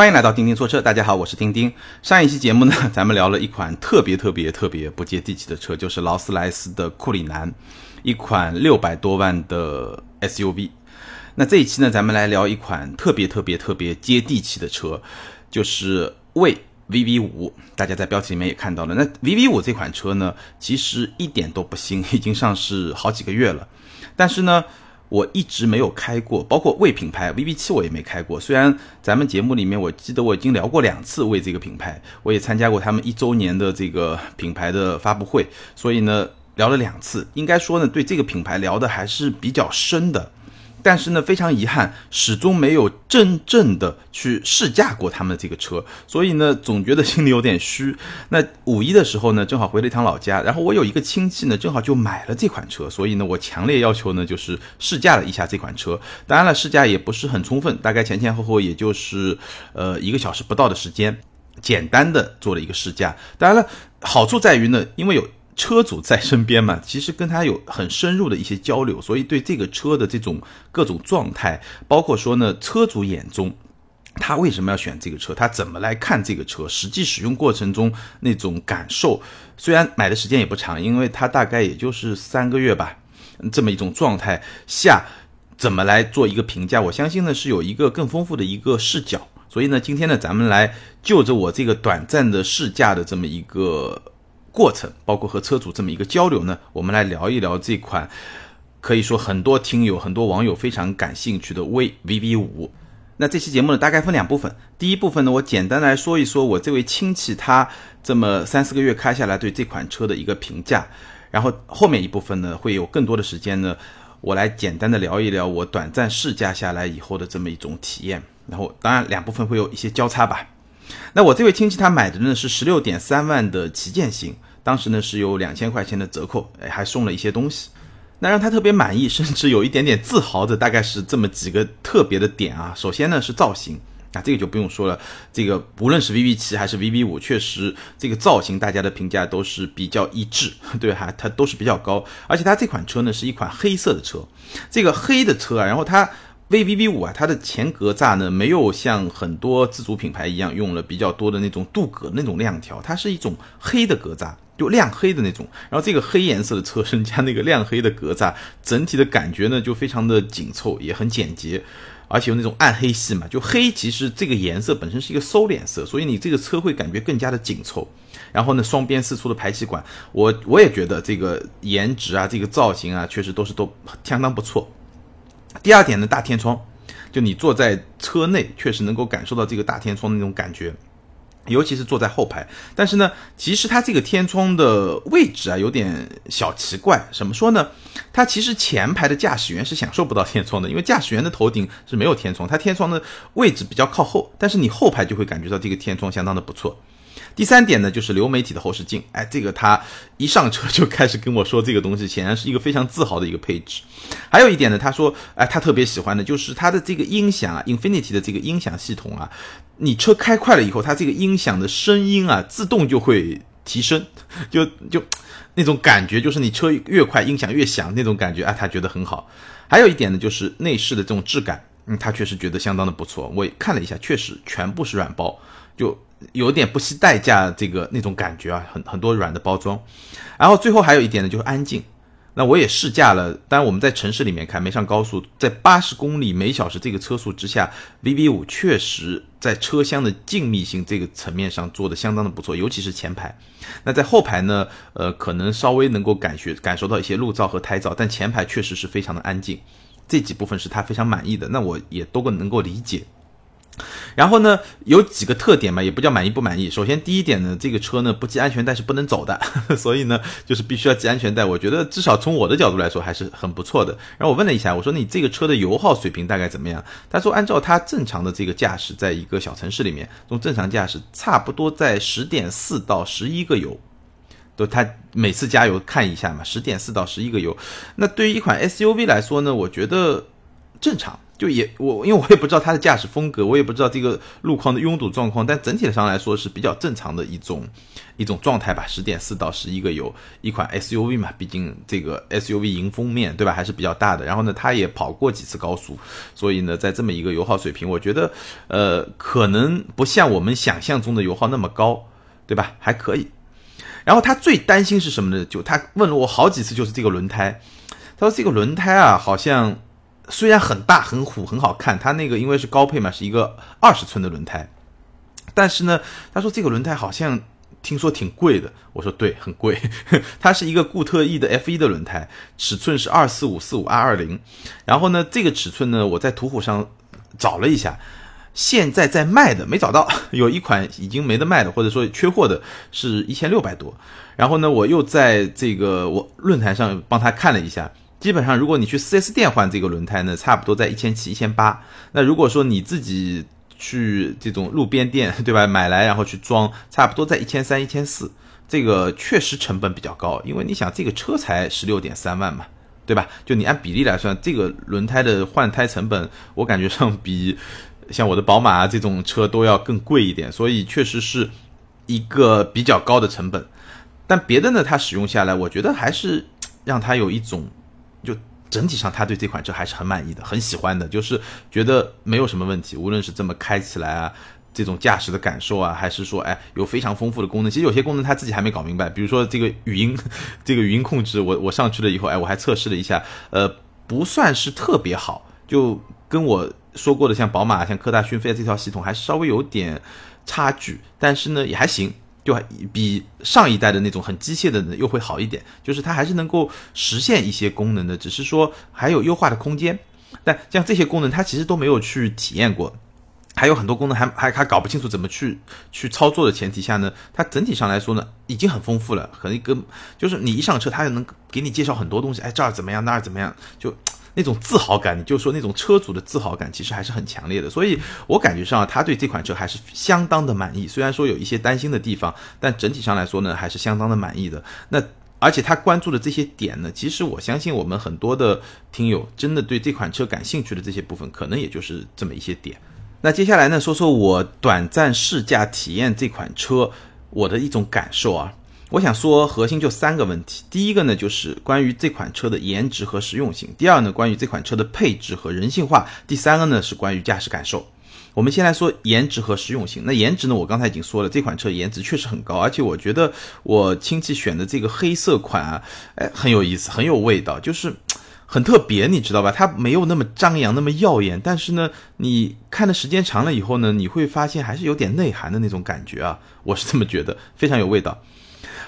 欢迎来到钉钉说车，大家好，我是钉钉。上一期节目呢，咱们聊了一款特别特别特别不接地气的车，就是劳斯莱斯的库里南，一款六百多万的 SUV。那这一期呢，咱们来聊一款特别特别特别接地气的车，就是魏 VV 五。大家在标题里面也看到了，那 VV 五这款车呢，其实一点都不新，已经上市好几个月了，但是呢。我一直没有开过，包括魏品牌 VV 七我也没开过。虽然咱们节目里面我记得我已经聊过两次魏这个品牌，我也参加过他们一周年的这个品牌的发布会，所以呢聊了两次，应该说呢对这个品牌聊的还是比较深的。但是呢，非常遗憾，始终没有真正的去试驾过他们的这个车，所以呢，总觉得心里有点虚。那五一的时候呢，正好回了一趟老家，然后我有一个亲戚呢，正好就买了这款车，所以呢，我强烈要求呢，就是试驾了一下这款车。当然了，试驾也不是很充分，大概前前后后也就是呃一个小时不到的时间，简单的做了一个试驾。当然了，好处在于呢，因为有。车主在身边嘛，其实跟他有很深入的一些交流，所以对这个车的这种各种状态，包括说呢，车主眼中他为什么要选这个车，他怎么来看这个车，实际使用过程中那种感受，虽然买的时间也不长，因为它大概也就是三个月吧，这么一种状态下，怎么来做一个评价？我相信呢是有一个更丰富的一个视角，所以呢，今天呢，咱们来就着我这个短暂的试驾的这么一个。过程包括和车主这么一个交流呢，我们来聊一聊这款可以说很多听友、很多网友非常感兴趣的威 VV 五。那这期节目呢，大概分两部分。第一部分呢，我简单来说一说我这位亲戚他这么三四个月开下来对这款车的一个评价。然后后面一部分呢，会有更多的时间呢，我来简单的聊一聊我短暂试驾下来以后的这么一种体验。然后当然两部分会有一些交叉吧。那我这位亲戚他买的呢是十六点三万的旗舰型，当时呢是有两千块钱的折扣，哎，还送了一些东西。那让他特别满意，甚至有一点点自豪的，大概是这么几个特别的点啊。首先呢是造型，啊这个就不用说了，这个无论是 VV 七还是 VV 五，确实这个造型大家的评价都是比较一致，对哈，它都是比较高。而且它这款车呢是一款黑色的车，这个黑的车啊，然后它。VVV 五啊，它的前格栅呢没有像很多自主品牌一样用了比较多的那种镀铬那种亮条，它是一种黑的格栅，就亮黑的那种。然后这个黑颜色的车身加那个亮黑的格栅，整体的感觉呢就非常的紧凑，也很简洁，而且有那种暗黑系嘛。就黑其实这个颜色本身是一个收敛色，所以你这个车会感觉更加的紧凑。然后呢，双边四出的排气管，我我也觉得这个颜值啊，这个造型啊，确实都是都相当不错。第二点呢，大天窗，就你坐在车内，确实能够感受到这个大天窗的那种感觉，尤其是坐在后排。但是呢，其实它这个天窗的位置啊，有点小奇怪。怎么说呢？它其实前排的驾驶员是享受不到天窗的，因为驾驶员的头顶是没有天窗，它天窗的位置比较靠后。但是你后排就会感觉到这个天窗相当的不错。第三点呢，就是流媒体的后视镜，哎，这个他一上车就开始跟我说这个东西，显然是一个非常自豪的一个配置。还有一点呢，他说，哎，他特别喜欢的就是它的这个音响啊，Infinity 的这个音响系统啊，你车开快了以后，它这个音响的声音啊，自动就会提升，就就那种感觉，就是你车越快，音响越响那种感觉，啊，他觉得很好。还有一点呢，就是内饰的这种质感，嗯，他确实觉得相当的不错。我看了一下，确实全部是软包，就。有点不惜代价这个那种感觉啊，很很多软的包装，然后最后还有一点呢，就是安静。那我也试驾了，当然我们在城市里面开，没上高速，在八十公里每小时这个车速之下，VV 五确实在车厢的静谧性这个层面上做的相当的不错，尤其是前排。那在后排呢，呃，可能稍微能够感觉感受到一些路噪和胎噪，但前排确实是非常的安静，这几部分是他非常满意的，那我也都能够理解。然后呢，有几个特点嘛，也不叫满意不满意。首先，第一点呢，这个车呢不系安全带是不能走的，所以呢，就是必须要系安全带。我觉得至少从我的角度来说还是很不错的。然后我问了一下，我说你这个车的油耗水平大概怎么样？他说按照他正常的这个驾驶，在一个小城市里面，从正常驾驶差不多在十点四到十一个油，都他每次加油看一下嘛，十点四到十一个油。那对于一款 SUV 来说呢，我觉得正常。就也我因为我也不知道它的驾驶风格，我也不知道这个路况的拥堵状况，但整体上来说是比较正常的一种一种状态吧。十点四到十一个油，一款 SUV 嘛，毕竟这个 SUV 迎风面对吧，还是比较大的。然后呢，它也跑过几次高速，所以呢，在这么一个油耗水平，我觉得呃可能不像我们想象中的油耗那么高，对吧？还可以。然后他最担心是什么呢？就他问了我好几次，就是这个轮胎。他说这个轮胎啊，好像。虽然很大很虎很好看，它那个因为是高配嘛，是一个二十寸的轮胎，但是呢，他说这个轮胎好像听说挺贵的。我说对，很贵。它是一个固特异的 F 一的轮胎，尺寸是二四五四五 R 二零。然后呢，这个尺寸呢，我在途虎上找了一下，现在在卖的没找到，有一款已经没得卖的，或者说缺货的，是一千六百多。然后呢，我又在这个我论坛上帮他看了一下。基本上，如果你去 4S 店换这个轮胎呢，差不多在一千七、一千八。那如果说你自己去这种路边店，对吧，买来然后去装，差不多在一千三、一千四。这个确实成本比较高，因为你想这个车才十六点三万嘛，对吧？就你按比例来算，这个轮胎的换胎成本，我感觉上比像我的宝马啊这种车都要更贵一点，所以确实是一个比较高的成本。但别的呢，它使用下来，我觉得还是让它有一种。就整体上，他对这款车还是很满意的，很喜欢的，就是觉得没有什么问题。无论是这么开起来啊，这种驾驶的感受啊，还是说，哎，有非常丰富的功能。其实有些功能他自己还没搞明白，比如说这个语音，这个语音控制，我我上去了以后，哎，我还测试了一下，呃，不算是特别好，就跟我说过的像宝马、像科大讯飞这套系统还稍微有点差距，但是呢，也还行。就比上一代的那种很机械的呢又会好一点，就是它还是能够实现一些功能的，只是说还有优化的空间。但像这些功能，它其实都没有去体验过，还有很多功能还还还搞不清楚怎么去去操作的前提下呢，它整体上来说呢已经很丰富了，和一个就是你一上车，它就能给你介绍很多东西，哎这儿怎么样，那儿怎么样，就。那种自豪感，你就说那种车主的自豪感，其实还是很强烈的。所以我感觉上，他对这款车还是相当的满意。虽然说有一些担心的地方，但整体上来说呢，还是相当的满意的。那而且他关注的这些点呢，其实我相信我们很多的听友真的对这款车感兴趣的这些部分，可能也就是这么一些点。那接下来呢，说说我短暂试驾体验这款车我的一种感受啊。我想说，核心就三个问题。第一个呢，就是关于这款车的颜值和实用性；第二呢，关于这款车的配置和人性化；第三个呢，是关于驾驶感受。我们先来说颜值和实用性。那颜值呢，我刚才已经说了，这款车颜值确实很高，而且我觉得我亲戚选的这个黑色款啊，哎，很有意思，很有味道，就是很特别，你知道吧？它没有那么张扬，那么耀眼，但是呢，你看的时间长了以后呢，你会发现还是有点内涵的那种感觉啊，我是这么觉得，非常有味道。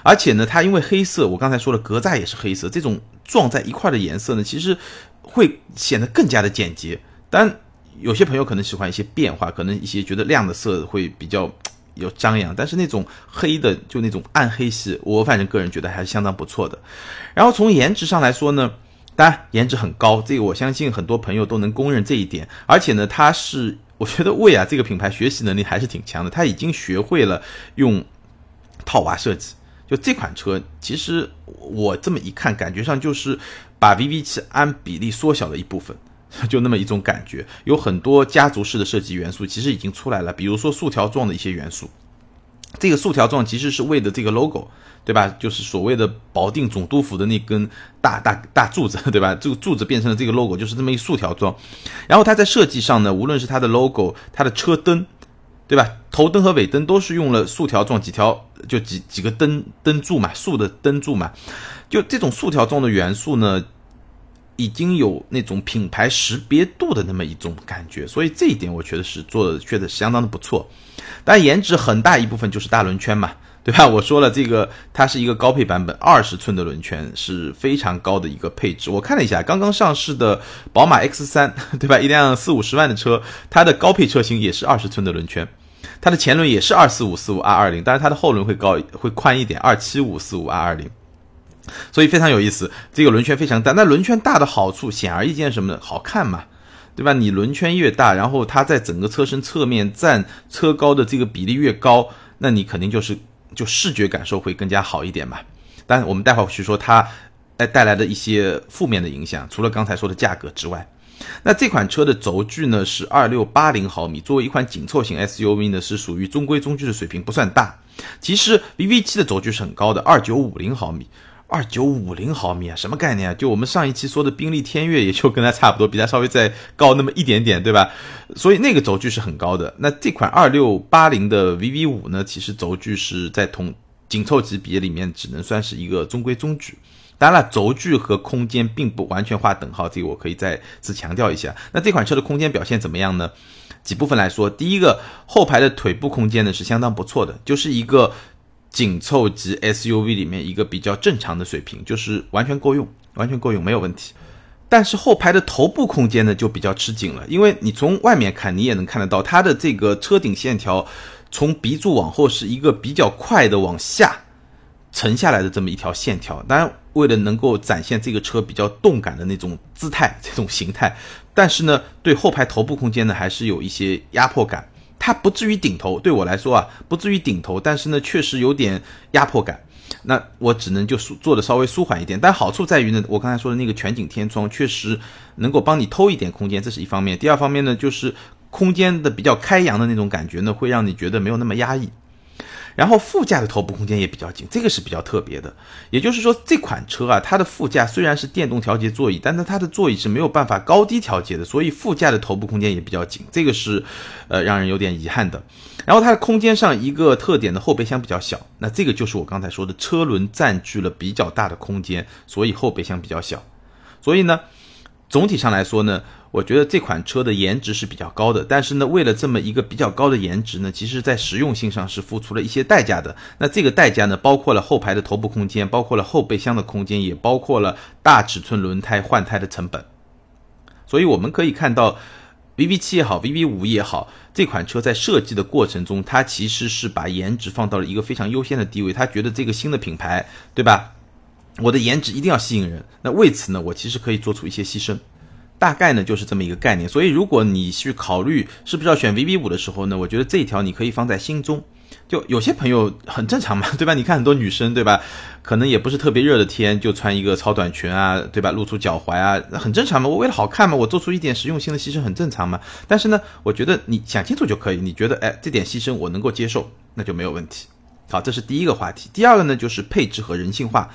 而且呢，它因为黑色，我刚才说了，格栅也是黑色，这种撞在一块的颜色呢，其实会显得更加的简洁。但有些朋友可能喜欢一些变化，可能一些觉得亮的色会比较有张扬，但是那种黑的，就那种暗黑系，我反正个人觉得还是相当不错的。然后从颜值上来说呢，当然颜值很高，这个我相信很多朋友都能公认这一点。而且呢，它是我觉得魏啊这个品牌学习能力还是挺强的，它已经学会了用套娃设计。就这款车，其实我这么一看，感觉上就是把 VV7 按比例缩小了一部分，就那么一种感觉。有很多家族式的设计元素，其实已经出来了，比如说竖条状的一些元素。这个竖条状其实是为的这个 logo，对吧？就是所谓的保定总督府的那根大大大柱子，对吧？这个柱子变成了这个 logo，就是这么一竖条状。然后它在设计上呢，无论是它的 logo，它的车灯。对吧？头灯和尾灯都是用了竖条状几条，就几几个灯灯柱嘛，竖的灯柱嘛，就这种竖条状的元素呢，已经有那种品牌识别度的那么一种感觉，所以这一点我觉得是做的，确实相当的不错。但颜值很大一部分就是大轮圈嘛。对吧？我说了，这个它是一个高配版本，二十寸的轮圈是非常高的一个配置。我看了一下，刚刚上市的宝马 X 三，对吧？一辆四五十万的车，它的高配车型也是二十寸的轮圈，它的前轮也是二四五四五 R 二零，但是它的后轮会高会宽一点，二七五四五 R 二零，所以非常有意思。这个轮圈非常大，那轮圈大的好处显而易见什么呢？好看嘛，对吧？你轮圈越大，然后它在整个车身侧面占车高的这个比例越高，那你肯定就是。就视觉感受会更加好一点嘛，但我们待会儿去说它，带带来的一些负面的影响，除了刚才说的价格之外，那这款车的轴距呢是二六八零毫米，作为一款紧凑型 SUV 呢是属于中规中矩的水平，不算大。其实 VV7 的轴距是很高的，二九五零毫米。二九五零毫米啊，什么概念啊？就我们上一期说的宾利天越，也就跟它差不多，比它稍微再高那么一点点，对吧？所以那个轴距是很高的。那这款二六八零的 VV 五呢，其实轴距是在同紧凑级别里面，只能算是一个中规中矩。当然了，轴距和空间并不完全划等号，这个我可以再次强调一下。那这款车的空间表现怎么样呢？几部分来说，第一个后排的腿部空间呢是相当不错的，就是一个。紧凑级 SUV 里面一个比较正常的水平，就是完全够用，完全够用，没有问题。但是后排的头部空间呢就比较吃紧了，因为你从外面看，你也能看得到它的这个车顶线条从鼻柱往后是一个比较快的往下沉下来的这么一条线条。当然，为了能够展现这个车比较动感的那种姿态、这种形态，但是呢，对后排头部空间呢还是有一些压迫感。它不至于顶头，对我来说啊，不至于顶头，但是呢，确实有点压迫感。那我只能就做的稍微舒缓一点。但好处在于呢，我刚才说的那个全景天窗确实能够帮你偷一点空间，这是一方面。第二方面呢，就是空间的比较开扬的那种感觉呢，会让你觉得没有那么压抑。然后副驾的头部空间也比较紧，这个是比较特别的。也就是说，这款车啊，它的副驾虽然是电动调节座椅，但是它的座椅是没有办法高低调节的，所以副驾的头部空间也比较紧，这个是呃让人有点遗憾的。然后它的空间上一个特点的后备箱比较小，那这个就是我刚才说的车轮占据了比较大的空间，所以后备箱比较小。所以呢，总体上来说呢。我觉得这款车的颜值是比较高的，但是呢，为了这么一个比较高的颜值呢，其实在实用性上是付出了一些代价的。那这个代价呢，包括了后排的头部空间，包括了后备箱的空间，也包括了大尺寸轮胎换胎的成本。所以我们可以看到，VV 七也好，VV 五也好，这款车在设计的过程中，它其实是把颜值放到了一个非常优先的地位。他觉得这个新的品牌，对吧？我的颜值一定要吸引人。那为此呢，我其实可以做出一些牺牲。大概呢就是这么一个概念，所以如果你去考虑是不是要选 VV 五的时候呢，我觉得这一条你可以放在心中。就有些朋友很正常嘛，对吧？你看很多女生，对吧？可能也不是特别热的天，就穿一个超短裙啊，对吧？露出脚踝啊，很正常嘛。我为了好看嘛，我做出一点实用性的牺牲，很正常嘛。但是呢，我觉得你想清楚就可以。你觉得哎，这点牺牲我能够接受，那就没有问题。好，这是第一个话题。第二个呢，就是配置和人性化。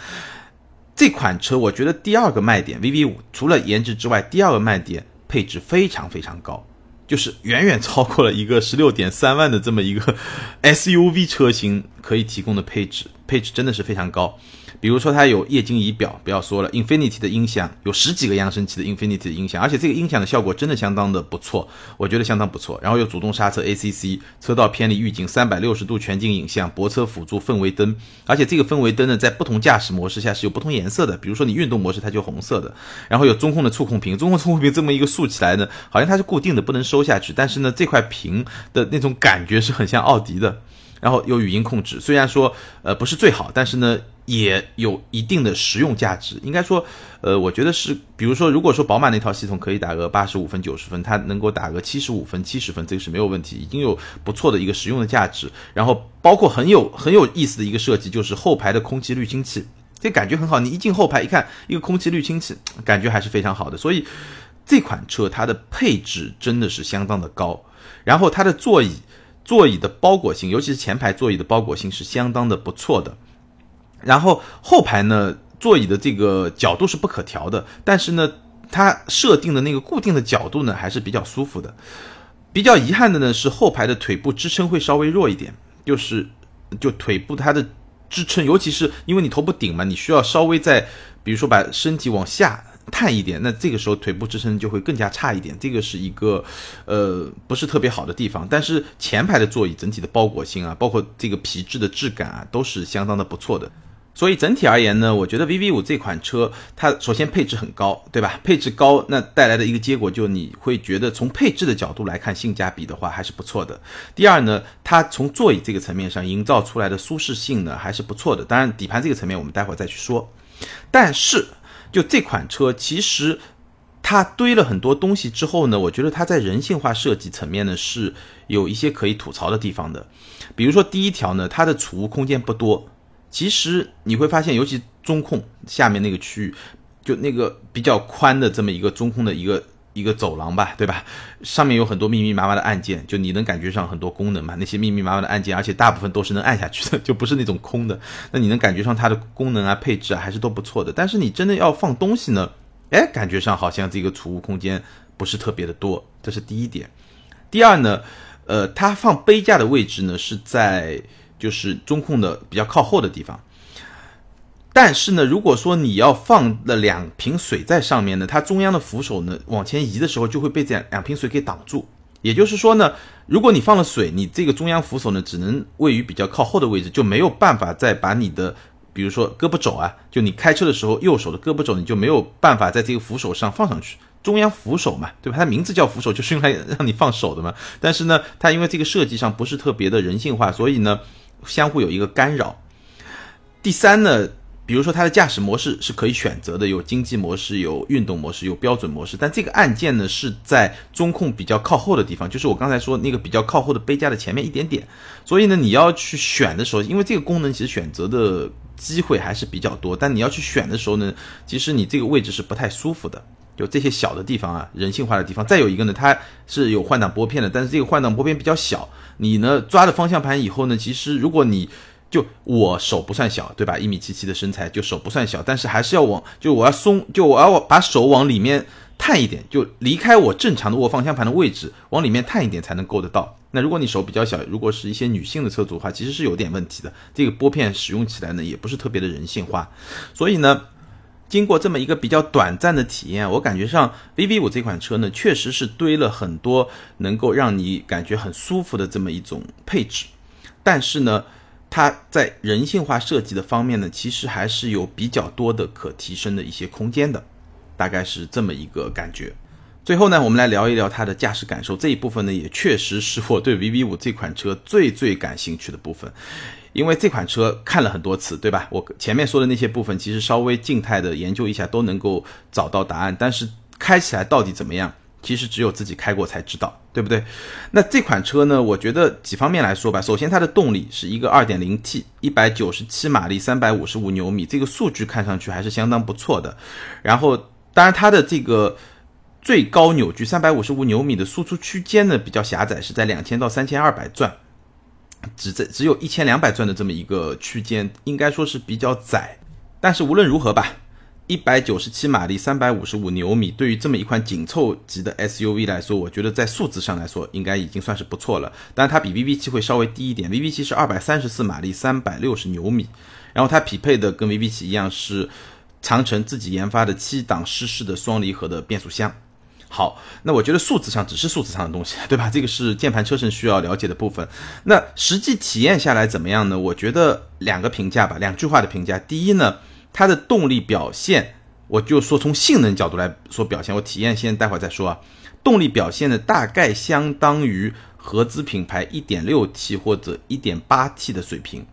这款车，我觉得第二个卖点，VV 五除了颜值之外，第二个卖点配置非常非常高，就是远远超过了一个十六点三万的这么一个 SUV 车型可以提供的配置，配置真的是非常高。比如说它有液晶仪表，不要说了，Infinity 的音响有十几个扬声器的 Infinity 的音响，而且这个音响的效果真的相当的不错，我觉得相当不错。然后有主动刹车 ACC、车道偏离预警、三百六十度全景影像、泊车辅助、氛围灯，而且这个氛围灯呢，在不同驾驶模式下是有不同颜色的，比如说你运动模式它就红色的。然后有中控的触控屏，中控触控屏这么一个竖起来呢，好像它是固定的，不能收下去，但是呢，这块屏的那种感觉是很像奥迪的。然后有语音控制，虽然说呃不是最好，但是呢也有一定的实用价值。应该说，呃，我觉得是，比如说，如果说宝马那套系统可以打个八十五分、九十分，它能够打个七十五分、七十分，这个是没有问题，已经有不错的一个实用的价值。然后包括很有很有意思的一个设计，就是后排的空气滤清器，这感觉很好。你一进后排一看，一个空气滤清器，感觉还是非常好的。所以这款车它的配置真的是相当的高，然后它的座椅。座椅的包裹性，尤其是前排座椅的包裹性是相当的不错的。然后后排呢，座椅的这个角度是不可调的，但是呢，它设定的那个固定的角度呢还是比较舒服的。比较遗憾的呢是后排的腿部支撑会稍微弱一点，就是就腿部它的支撑，尤其是因为你头部顶嘛，你需要稍微在，比如说把身体往下。探一点，那这个时候腿部支撑就会更加差一点，这个是一个，呃，不是特别好的地方。但是前排的座椅整体的包裹性啊，包括这个皮质的质感啊，都是相当的不错的。所以整体而言呢，我觉得 VV 五这款车，它首先配置很高，对吧？配置高，那带来的一个结果就你会觉得从配置的角度来看，性价比的话还是不错的。第二呢，它从座椅这个层面上营造出来的舒适性呢还是不错的。当然底盘这个层面我们待会儿再去说，但是。就这款车，其实它堆了很多东西之后呢，我觉得它在人性化设计层面呢是有一些可以吐槽的地方的。比如说第一条呢，它的储物空间不多。其实你会发现，尤其中控下面那个区域，就那个比较宽的这么一个中控的一个一个走廊吧，对吧？上面有很多密密麻麻的按键，就你能感觉上很多功能嘛？那些密密麻麻的按键，而且大部分都是能按下去的，就不是那种空的。那你能感觉上它的功能啊、配置啊还是都不错的。但是你真的要放东西呢，哎，感觉上好像这个储物空间不是特别的多，这是第一点。第二呢，呃，它放杯架的位置呢是在就是中控的比较靠后的地方。但是呢，如果说你要放了两瓶水在上面呢，它中央的扶手呢往前移的时候就会被这两瓶水给挡住。也就是说呢，如果你放了水，你这个中央扶手呢只能位于比较靠后的位置，就没有办法再把你的，比如说胳膊肘啊，就你开车的时候右手的胳膊肘，你就没有办法在这个扶手上放上去。中央扶手嘛，对吧？它名字叫扶手，就是用来让你放手的嘛。但是呢，它因为这个设计上不是特别的人性化，所以呢，相互有一个干扰。第三呢。比如说它的驾驶模式是可以选择的，有经济模式、有运动模式、有标准模式。但这个按键呢是在中控比较靠后的地方，就是我刚才说那个比较靠后的杯架的前面一点点。所以呢，你要去选的时候，因为这个功能其实选择的机会还是比较多，但你要去选的时候呢，其实你这个位置是不太舒服的。就这些小的地方啊，人性化的地方。再有一个呢，它是有换挡拨片的，但是这个换挡拨片比较小，你呢抓着方向盘以后呢，其实如果你就我手不算小，对吧？一米七七的身材，就手不算小，但是还是要往，就我要松，就我要把手往里面探一点，就离开我正常的握方向盘的位置，往里面探一点才能够得到。那如果你手比较小，如果是一些女性的车主的话，其实是有点问题的。这个拨片使用起来呢，也不是特别的人性化。所以呢，经过这么一个比较短暂的体验，我感觉上 VV 五这款车呢，确实是堆了很多能够让你感觉很舒服的这么一种配置，但是呢。它在人性化设计的方面呢，其实还是有比较多的可提升的一些空间的，大概是这么一个感觉。最后呢，我们来聊一聊它的驾驶感受这一部分呢，也确实是我对 VV 五这款车最最感兴趣的部分，因为这款车看了很多次，对吧？我前面说的那些部分，其实稍微静态的研究一下都能够找到答案，但是开起来到底怎么样？其实只有自己开过才知道，对不对？那这款车呢？我觉得几方面来说吧。首先，它的动力是一个 2.0T，一百九十七马力，三百五十五牛米，这个数据看上去还是相当不错的。然后，当然它的这个最高扭矩三百五十五牛米的输出区间呢比较狭窄，是在两千到三千二百转，只在只有一千两百转的这么一个区间，应该说是比较窄。但是无论如何吧。一百九十七马力，三百五十五牛米，对于这么一款紧凑级的 SUV 来说，我觉得在数字上来说，应该已经算是不错了。但它比 VV 七会稍微低一点，VV 七是二百三十四马力，三百六十牛米，然后它匹配的跟 VV 七一样是长城自己研发的七档湿式的双离合的变速箱。好，那我觉得数字上只是数字上的东西，对吧？这个是键盘车身需要了解的部分。那实际体验下来怎么样呢？我觉得两个评价吧，两句话的评价。第一呢。它的动力表现，我就说从性能角度来说表现，我体验先待会儿再说啊。动力表现呢，大概相当于合资品牌 1.6T 或者 1.8T 的水平，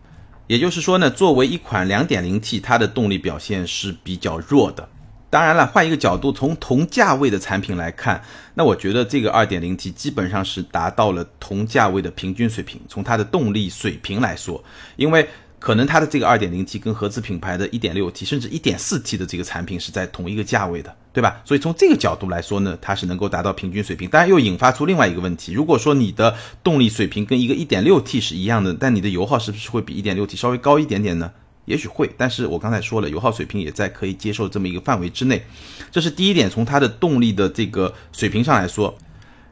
也就是说呢，作为一款 2.0T，它的动力表现是比较弱的。当然了，换一个角度，从同价位的产品来看，那我觉得这个 2.0T 基本上是达到了同价位的平均水平。从它的动力水平来说，因为。可能它的这个 2.0T 跟合资品牌的 1.6T 甚至 1.4T 的这个产品是在同一个价位的，对吧？所以从这个角度来说呢，它是能够达到平均水平。当然又引发出另外一个问题：如果说你的动力水平跟一个 1.6T 是一样的，但你的油耗是不是会比 1.6T 稍微高一点点呢？也许会，但是我刚才说了，油耗水平也在可以接受这么一个范围之内。这是第一点，从它的动力的这个水平上来说。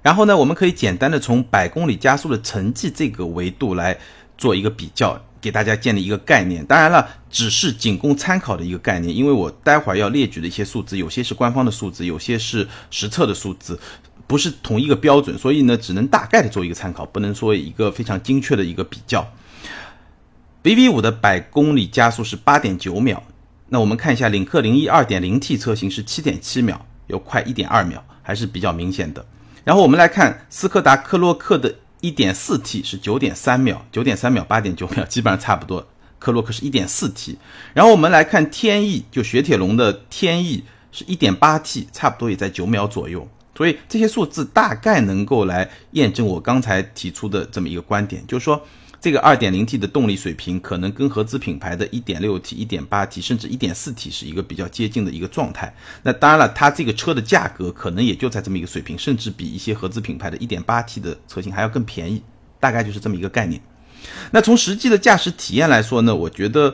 然后呢，我们可以简单的从百公里加速的成绩这个维度来做一个比较。给大家建立一个概念，当然了，只是仅供参考的一个概念，因为我待会儿要列举的一些数字，有些是官方的数字，有些是实测的数字，不是同一个标准，所以呢，只能大概的做一个参考，不能说一个非常精确的一个比较。VV 五的百公里加速是八点九秒，那我们看一下领克零一二点零 T 车型是七点七秒，有快一点二秒，还是比较明显的。然后我们来看斯柯达科洛克的。一点四 T 是九点三秒，九点三秒八点九秒，基本上差不多。科洛克是一点四 T，然后我们来看天翼，就雪铁龙的天翼是一点八 T，差不多也在九秒左右。所以这些数字大概能够来验证我刚才提出的这么一个观点，就是说这个 2.0T 的动力水平可能跟合资品牌的 1.6T、1.8T 甚至 1.4T 是一个比较接近的一个状态。那当然了，它这个车的价格可能也就在这么一个水平，甚至比一些合资品牌的 1.8T 的车型还要更便宜，大概就是这么一个概念。那从实际的驾驶体验来说呢，我觉得。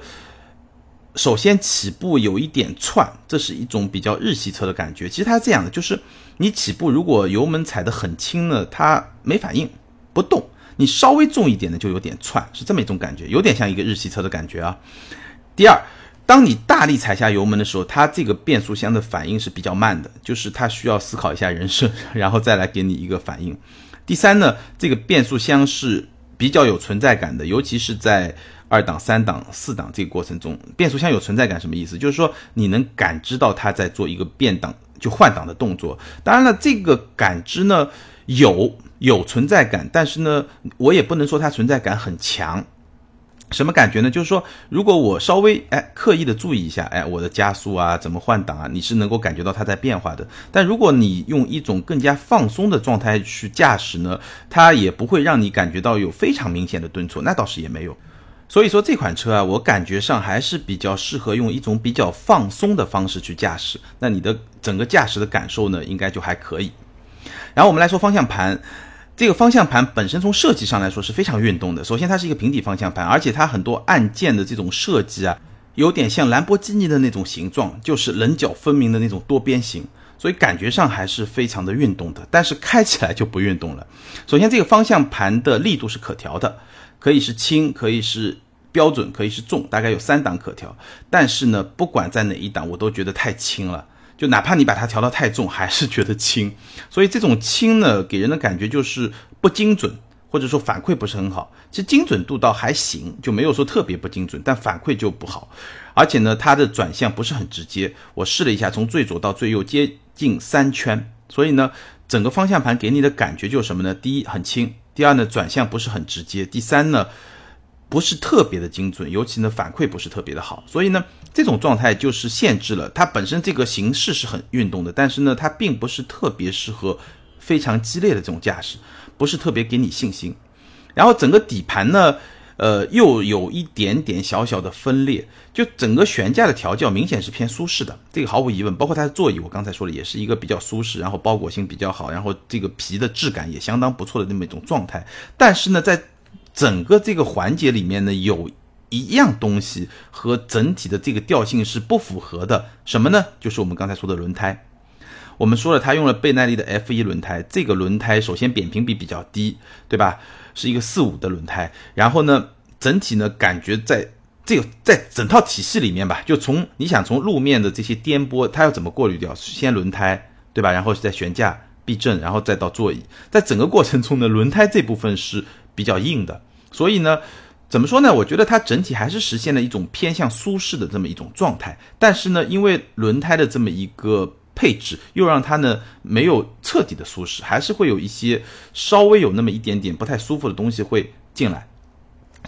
首先起步有一点窜，这是一种比较日系车的感觉。其实它是这样的，就是你起步如果油门踩得很轻呢，它没反应不动；你稍微重一点呢，就有点窜，是这么一种感觉，有点像一个日系车的感觉啊。第二，当你大力踩下油门的时候，它这个变速箱的反应是比较慢的，就是它需要思考一下人生，然后再来给你一个反应。第三呢，这个变速箱是比较有存在感的，尤其是在。二档、三档、四档这个过程中，变速箱有存在感，什么意思？就是说你能感知到它在做一个变档就换挡的动作。当然了，这个感知呢有有存在感，但是呢，我也不能说它存在感很强。什么感觉呢？就是说，如果我稍微哎刻意的注意一下，哎，我的加速啊，怎么换挡啊，你是能够感觉到它在变化的。但如果你用一种更加放松的状态去驾驶呢，它也不会让你感觉到有非常明显的顿挫，那倒是也没有。所以说这款车啊，我感觉上还是比较适合用一种比较放松的方式去驾驶。那你的整个驾驶的感受呢，应该就还可以。然后我们来说方向盘，这个方向盘本身从设计上来说是非常运动的。首先它是一个平底方向盘，而且它很多按键的这种设计啊，有点像兰博基尼的那种形状，就是棱角分明的那种多边形，所以感觉上还是非常的运动的。但是开起来就不运动了。首先这个方向盘的力度是可调的。可以是轻，可以是标准，可以是重，大概有三档可调。但是呢，不管在哪一档，我都觉得太轻了。就哪怕你把它调到太重，还是觉得轻。所以这种轻呢，给人的感觉就是不精准，或者说反馈不是很好。其实精准度倒还行，就没有说特别不精准，但反馈就不好。而且呢，它的转向不是很直接。我试了一下，从最左到最右接近三圈。所以呢，整个方向盘给你的感觉就是什么呢？第一，很轻。第二呢，转向不是很直接；第三呢，不是特别的精准，尤其呢反馈不是特别的好。所以呢，这种状态就是限制了它本身这个形式是很运动的，但是呢，它并不是特别适合非常激烈的这种驾驶，不是特别给你信心。然后整个底盘呢。呃，又有一点点小小的分裂，就整个悬架的调教明显是偏舒适的，这个毫无疑问。包括它的座椅，我刚才说了，也是一个比较舒适，然后包裹性比较好，然后这个皮的质感也相当不错的那么一种状态。但是呢，在整个这个环节里面呢，有一样东西和整体的这个调性是不符合的，什么呢？就是我们刚才说的轮胎。我们说了，它用了倍耐力的 F 一轮胎，这个轮胎首先扁平比比较低，对吧？是一个四五的轮胎，然后呢，整体呢感觉在这个在整套体系里面吧，就从你想从路面的这些颠簸，它要怎么过滤掉？先轮胎，对吧？然后是在悬架、避震，然后再到座椅，在整个过程中呢，轮胎这部分是比较硬的，所以呢，怎么说呢？我觉得它整体还是实现了一种偏向舒适的这么一种状态，但是呢，因为轮胎的这么一个。配置又让它呢没有彻底的舒适，还是会有一些稍微有那么一点点不太舒服的东西会进来，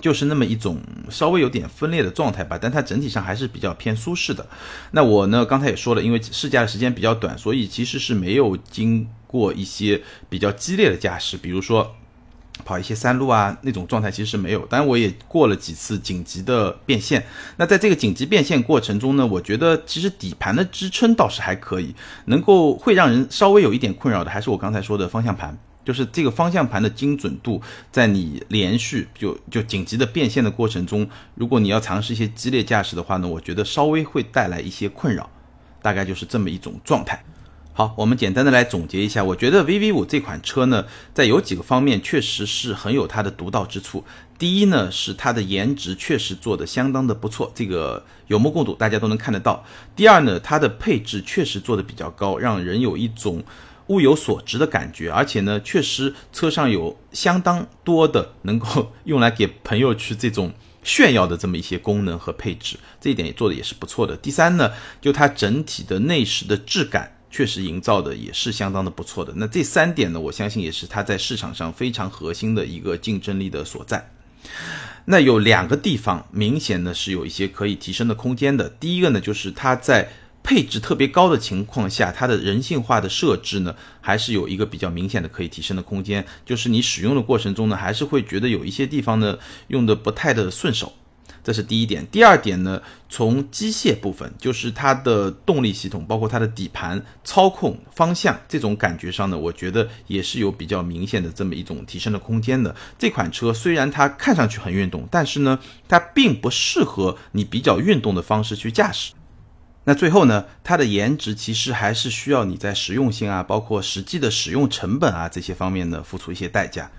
就是那么一种稍微有点分裂的状态吧。但它整体上还是比较偏舒适的。那我呢刚才也说了，因为试驾的时间比较短，所以其实是没有经过一些比较激烈的驾驶，比如说。跑一些山路啊，那种状态其实是没有。当然，我也过了几次紧急的变线。那在这个紧急变线过程中呢，我觉得其实底盘的支撑倒是还可以，能够会让人稍微有一点困扰的，还是我刚才说的方向盘，就是这个方向盘的精准度，在你连续就就紧急的变线的过程中，如果你要尝试一些激烈驾驶的话呢，我觉得稍微会带来一些困扰，大概就是这么一种状态。好，我们简单的来总结一下，我觉得 VV 五这款车呢，在有几个方面确实是很有它的独到之处。第一呢，是它的颜值确实做的相当的不错，这个有目共睹，大家都能看得到。第二呢，它的配置确实做的比较高，让人有一种物有所值的感觉。而且呢，确实车上有相当多的能够用来给朋友去这种炫耀的这么一些功能和配置，这一点也做的也是不错的。第三呢，就它整体的内饰的质感。确实营造的也是相当的不错的。那这三点呢，我相信也是它在市场上非常核心的一个竞争力的所在。那有两个地方明显呢是有一些可以提升的空间的。第一个呢，就是它在配置特别高的情况下，它的人性化的设置呢，还是有一个比较明显的可以提升的空间。就是你使用的过程中呢，还是会觉得有一些地方呢用的不太的顺手。这是第一点，第二点呢，从机械部分，就是它的动力系统，包括它的底盘、操控、方向这种感觉上呢，我觉得也是有比较明显的这么一种提升的空间的。这款车虽然它看上去很运动，但是呢，它并不适合你比较运动的方式去驾驶。那最后呢，它的颜值其实还是需要你在实用性啊，包括实际的使用成本啊这些方面呢，付出一些代价。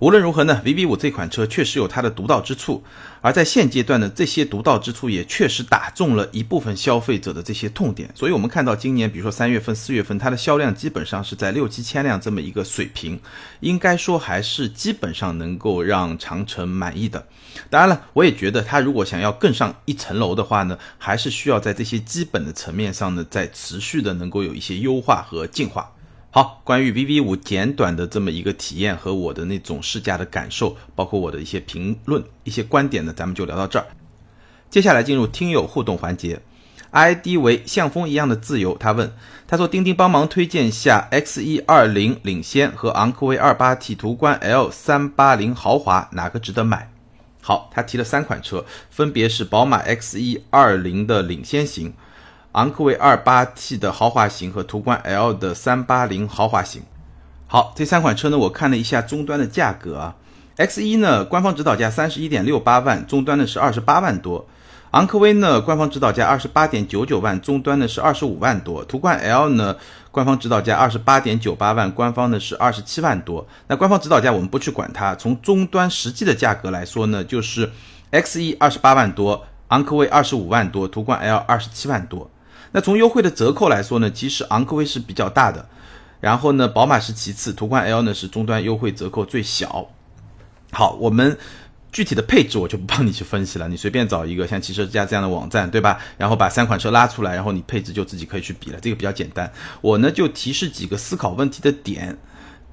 无论如何呢，VV 五这款车确实有它的独到之处，而在现阶段呢，这些独到之处也确实打中了一部分消费者的这些痛点。所以，我们看到今年，比如说三月份、四月份，它的销量基本上是在六七千辆这么一个水平，应该说还是基本上能够让长城满意的。当然了，我也觉得它如果想要更上一层楼的话呢，还是需要在这些基本的层面上呢，在持续的能够有一些优化和进化。好，关于 VV 五简短的这么一个体验和我的那种试驾的感受，包括我的一些评论、一些观点呢，咱们就聊到这儿。接下来进入听友互动环节，ID 为像风一样的自由，他问，他说钉钉帮忙推荐下 X 一二零领先和昂科威二八 T 途观 L 三八零豪华哪个值得买？好，他提了三款车，分别是宝马 X 一二零的领先型。昂科威二八 T 的豪华型和途观 L 的三八零豪华型，好，这三款车呢，我看了一下终端的价格啊，X 一呢，官方指导价三十一点六八万，终端呢是二十八万多；昂科威呢，官方指导价二十八点九九万，终端呢是二十五万多；途观 L 呢，官方指导价二十八点九八万，官方呢是二十七万多。那官方指导价我们不去管它，从终端实际的价格来说呢，就是 X 一二十八万多，昂科威二十五万多，途观 L 二十七万多。那从优惠的折扣来说呢，其实昂科威是比较大的，然后呢，宝马是其次，途观 L 呢是终端优惠折扣最小。好，我们具体的配置我就不帮你去分析了，你随便找一个像汽车之家这样的网站，对吧？然后把三款车拉出来，然后你配置就自己可以去比了，这个比较简单。我呢就提示几个思考问题的点。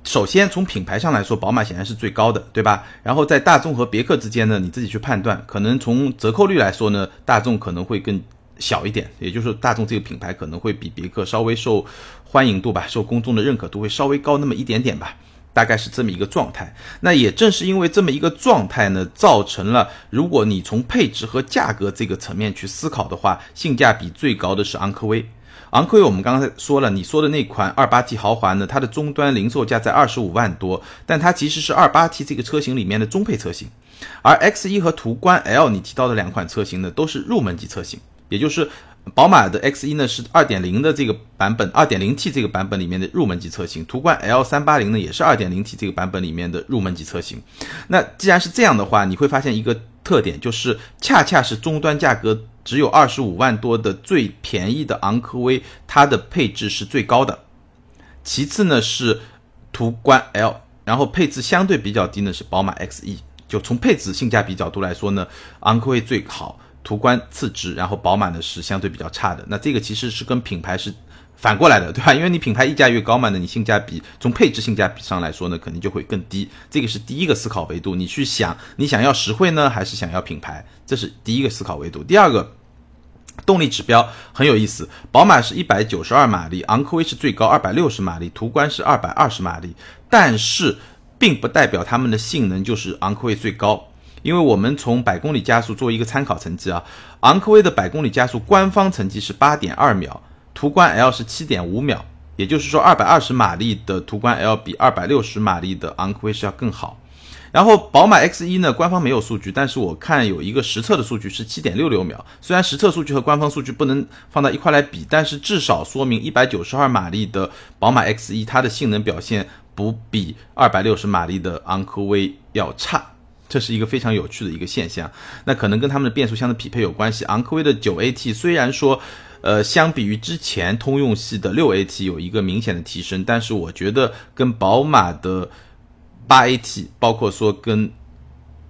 首先从品牌上来说，宝马显然是最高的，对吧？然后在大众和别克之间呢，你自己去判断。可能从折扣率来说呢，大众可能会更。小一点，也就是大众这个品牌可能会比别克稍微受欢迎度吧，受公众的认可度会稍微高那么一点点吧，大概是这么一个状态。那也正是因为这么一个状态呢，造成了如果你从配置和价格这个层面去思考的话，性价比最高的是昂科威。昂科威我们刚才说了，你说的那款二八 T 豪华呢，它的终端零售价在二十五万多，但它其实是二八 T 这个车型里面的中配车型，而 X 一和途观 L 你提到的两款车型呢，都是入门级车型。也就是宝马的 X1 呢是2.0的这个版本，2.0T 这个版本里面的入门级车型，途观 L380 呢也是 2.0T 这个版本里面的入门级车型。那既然是这样的话，你会发现一个特点，就是恰恰是终端价格只有二十五万多的最便宜的昂科威，它的配置是最高的。其次呢是途观 L，然后配置相对比较低呢是宝马 X1。就从配置性价比角度来说呢，昂科威最好。途观次之，然后宝马呢是相对比较差的。那这个其实是跟品牌是反过来的，对吧？因为你品牌溢价越高嘛，那你性价比从配置性价比上来说呢，肯定就会更低。这个是第一个思考维度，你去想，你想要实惠呢，还是想要品牌？这是第一个思考维度。第二个，动力指标很有意思，宝马是一百九十二马力，昂科威是最高二百六十马力，途观是二百二十马力，但是并不代表它们的性能就是昂科威最高。因为我们从百公里加速作为一个参考成绩啊，昂科威的百公里加速官方成绩是八点二秒，途观 L 是七点五秒，也就是说二百二十马力的途观 L 比二百六十马力的昂科威是要更好。然后宝马 X1 呢，官方没有数据，但是我看有一个实测的数据是七点六六秒。虽然实测数据和官方数据不能放到一块来比，但是至少说明一百九十二马力的宝马 X1 它的性能表现不比二百六十马力的昂科威要差。这是一个非常有趣的一个现象，那可能跟他们的变速箱的匹配有关系。昂科威的九 AT 虽然说，呃，相比于之前通用系的六 AT 有一个明显的提升，但是我觉得跟宝马的八 AT，包括说跟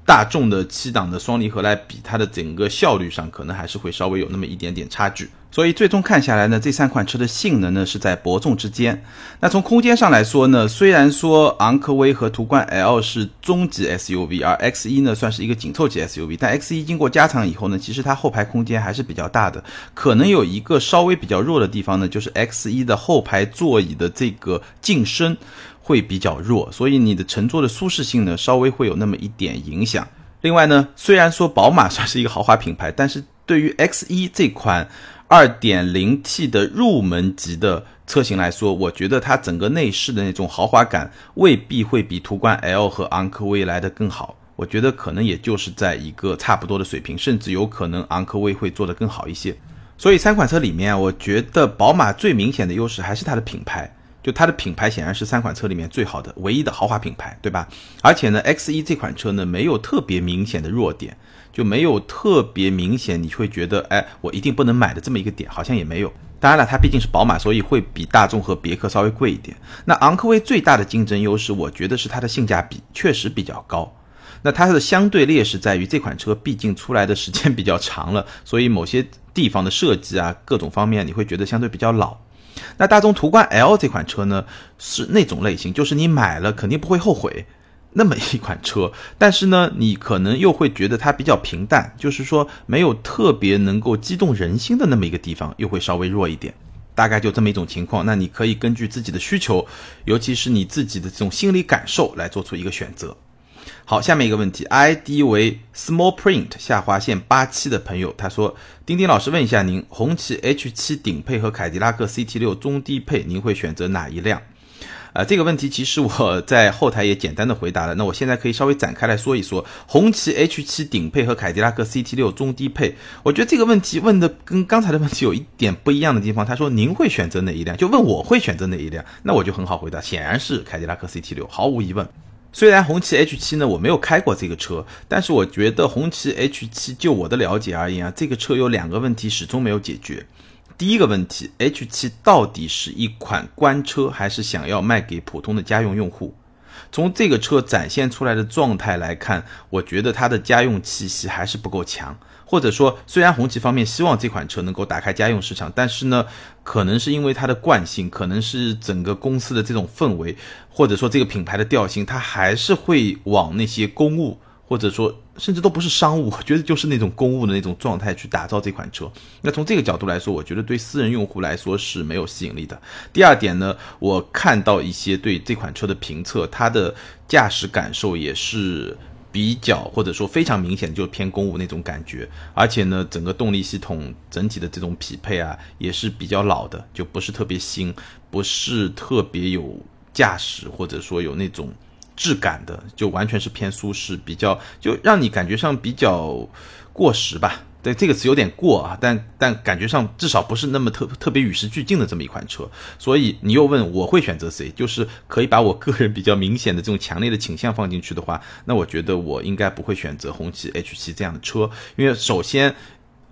大众的七档的双离合来比，它的整个效率上可能还是会稍微有那么一点点差距。所以最终看下来呢，这三款车的性能呢是在伯仲之间。那从空间上来说呢，虽然说昂科威和途观 L 是中级 SUV，而 X 一呢算是一个紧凑级 SUV，但 X 一经过加长以后呢，其实它后排空间还是比较大的。可能有一个稍微比较弱的地方呢，就是 X 一的后排座椅的这个进深会比较弱，所以你的乘坐的舒适性呢稍微会有那么一点影响。另外呢，虽然说宝马算是一个豪华品牌，但是对于 X 一这款。二点零 T 的入门级的车型来说，我觉得它整个内饰的那种豪华感未必会比途观 L 和昂科威来的更好。我觉得可能也就是在一个差不多的水平，甚至有可能昂科威会做得更好一些。所以三款车里面，我觉得宝马最明显的优势还是它的品牌，就它的品牌显然是三款车里面最好的、唯一的豪华品牌，对吧？而且呢，X 一这款车呢没有特别明显的弱点。就没有特别明显，你会觉得，哎，我一定不能买的这么一个点，好像也没有。当然了，它毕竟是宝马，所以会比大众和别克稍微贵一点。那昂科威最大的竞争优势，我觉得是它的性价比确实比较高。那它的相对劣势在于这款车毕竟出来的时间比较长了，所以某些地方的设计啊，各种方面你会觉得相对比较老。那大众途观 L 这款车呢，是那种类型，就是你买了肯定不会后悔。那么一款车，但是呢，你可能又会觉得它比较平淡，就是说没有特别能够激动人心的那么一个地方，又会稍微弱一点，大概就这么一种情况。那你可以根据自己的需求，尤其是你自己的这种心理感受来做出一个选择。好，下面一个问题，ID 为 small print 下划线八七的朋友，他说：丁丁老师问一下您，红旗 H7 顶配和凯迪拉克 CT6 中低配，您会选择哪一辆？啊，这个问题其实我在后台也简单的回答了。那我现在可以稍微展开来说一说，红旗 H7 顶配和凯迪拉克 CT6 中低配。我觉得这个问题问的跟刚才的问题有一点不一样的地方。他说您会选择哪一辆？就问我会选择哪一辆？那我就很好回答，显然是凯迪拉克 CT6，毫无疑问。虽然红旗 H 七呢我没有开过这个车，但是我觉得红旗 H 七就我的了解而言啊，这个车有两个问题始终没有解决。第一个问题，H 七到底是一款官车，还是想要卖给普通的家用用户？从这个车展现出来的状态来看，我觉得它的家用气息还是不够强。或者说，虽然红旗方面希望这款车能够打开家用市场，但是呢，可能是因为它的惯性，可能是整个公司的这种氛围，或者说这个品牌的调性，它还是会往那些公务。或者说，甚至都不是商务，我觉得就是那种公务的那种状态去打造这款车。那从这个角度来说，我觉得对私人用户来说是没有吸引力的。第二点呢，我看到一些对这款车的评测，它的驾驶感受也是比较或者说非常明显，就是偏公务那种感觉。而且呢，整个动力系统整体的这种匹配啊，也是比较老的，就不是特别新，不是特别有驾驶或者说有那种。质感的就完全是偏舒适，比较就让你感觉上比较过时吧。对这个词有点过啊，但但感觉上至少不是那么特特别与时俱进的这么一款车。所以你又问我会选择谁，就是可以把我个人比较明显的这种强烈的倾向放进去的话，那我觉得我应该不会选择红旗 H 七这样的车，因为首先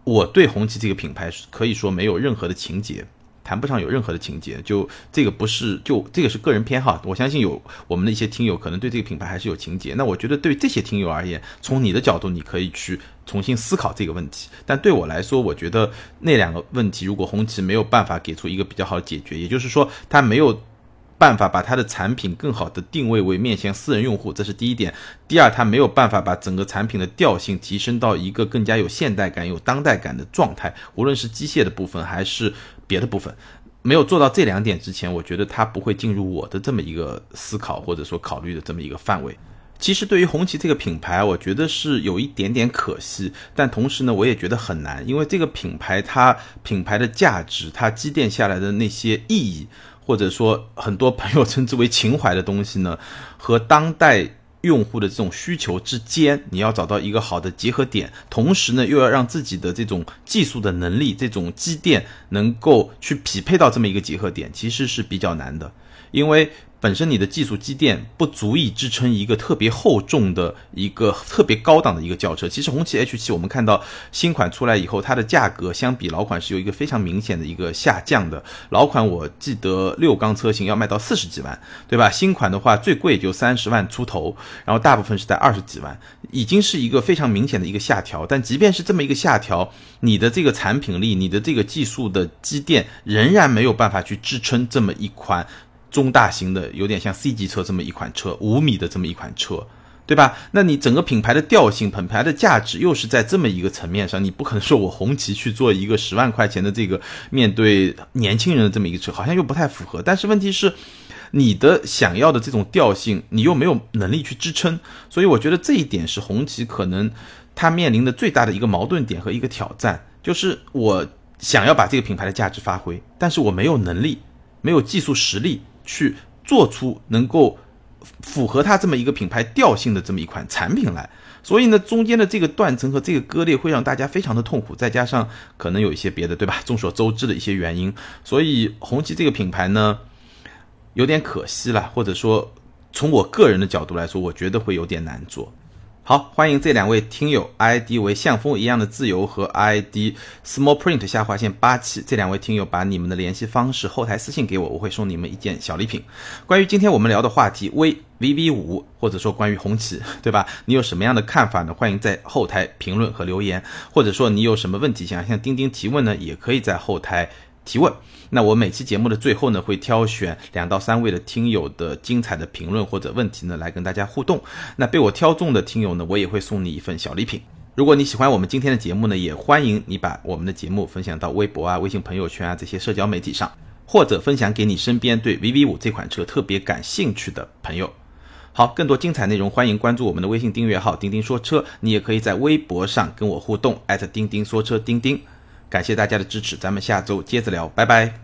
我对红旗这个品牌可以说没有任何的情节。谈不上有任何的情节，就这个不是，就这个是个人偏好。我相信有我们的一些听友可能对这个品牌还是有情节。那我觉得对这些听友而言，从你的角度，你可以去重新思考这个问题。但对我来说，我觉得那两个问题，如果红旗没有办法给出一个比较好的解决，也就是说，它没有办法把它的产品更好的定位为面向私人用户，这是第一点。第二，它没有办法把整个产品的调性提升到一个更加有现代感、有当代感的状态，无论是机械的部分还是。别的部分没有做到这两点之前，我觉得它不会进入我的这么一个思考或者说考虑的这么一个范围。其实对于红旗这个品牌，我觉得是有一点点可惜，但同时呢，我也觉得很难，因为这个品牌它品牌的价值，它积淀下来的那些意义，或者说很多朋友称之为情怀的东西呢，和当代。用户的这种需求之间，你要找到一个好的结合点，同时呢，又要让自己的这种技术的能力、这种积淀能够去匹配到这么一个结合点，其实是比较难的。因为本身你的技术积淀不足以支撑一个特别厚重的一个特别高档的一个轿车。其实红旗 H7 我们看到新款出来以后，它的价格相比老款是有一个非常明显的一个下降的。老款我记得六缸车型要卖到四十几万，对吧？新款的话最贵也就三十万出头，然后大部分是在二十几万，已经是一个非常明显的一个下调。但即便是这么一个下调，你的这个产品力，你的这个技术的积淀仍然没有办法去支撑这么一款。中大型的有点像 C 级车这么一款车，五米的这么一款车，对吧？那你整个品牌的调性、品牌的价值又是在这么一个层面上，你不可能说我红旗去做一个十万块钱的这个面对年轻人的这么一个车，好像又不太符合。但是问题是，你的想要的这种调性，你又没有能力去支撑，所以我觉得这一点是红旗可能它面临的最大的一个矛盾点和一个挑战，就是我想要把这个品牌的价值发挥，但是我没有能力，没有技术实力。去做出能够符合它这么一个品牌调性的这么一款产品来，所以呢，中间的这个断层和这个割裂会让大家非常的痛苦，再加上可能有一些别的，对吧？众所周知的一些原因，所以红旗这个品牌呢，有点可惜了，或者说从我个人的角度来说，我觉得会有点难做。好，欢迎这两位听友，ID 为像风一样的自由和 ID small print 下划线八七，这两位听友把你们的联系方式后台私信给我，我会送你们一件小礼品。关于今天我们聊的话题，，V V V 五，或者说关于红旗，对吧？你有什么样的看法呢？欢迎在后台评论和留言，或者说你有什么问题想向钉钉提问呢？也可以在后台。提问，那我每期节目的最后呢，会挑选两到三位的听友的精彩的评论或者问题呢，来跟大家互动。那被我挑中的听友呢，我也会送你一份小礼品。如果你喜欢我们今天的节目呢，也欢迎你把我们的节目分享到微博啊、微信朋友圈啊这些社交媒体上，或者分享给你身边对 VV 五这款车特别感兴趣的朋友。好，更多精彩内容，欢迎关注我们的微信订阅号“钉钉说车”，你也可以在微博上跟我互动，艾特钉钉说车钉钉。感谢大家的支持，咱们下周接着聊，拜拜。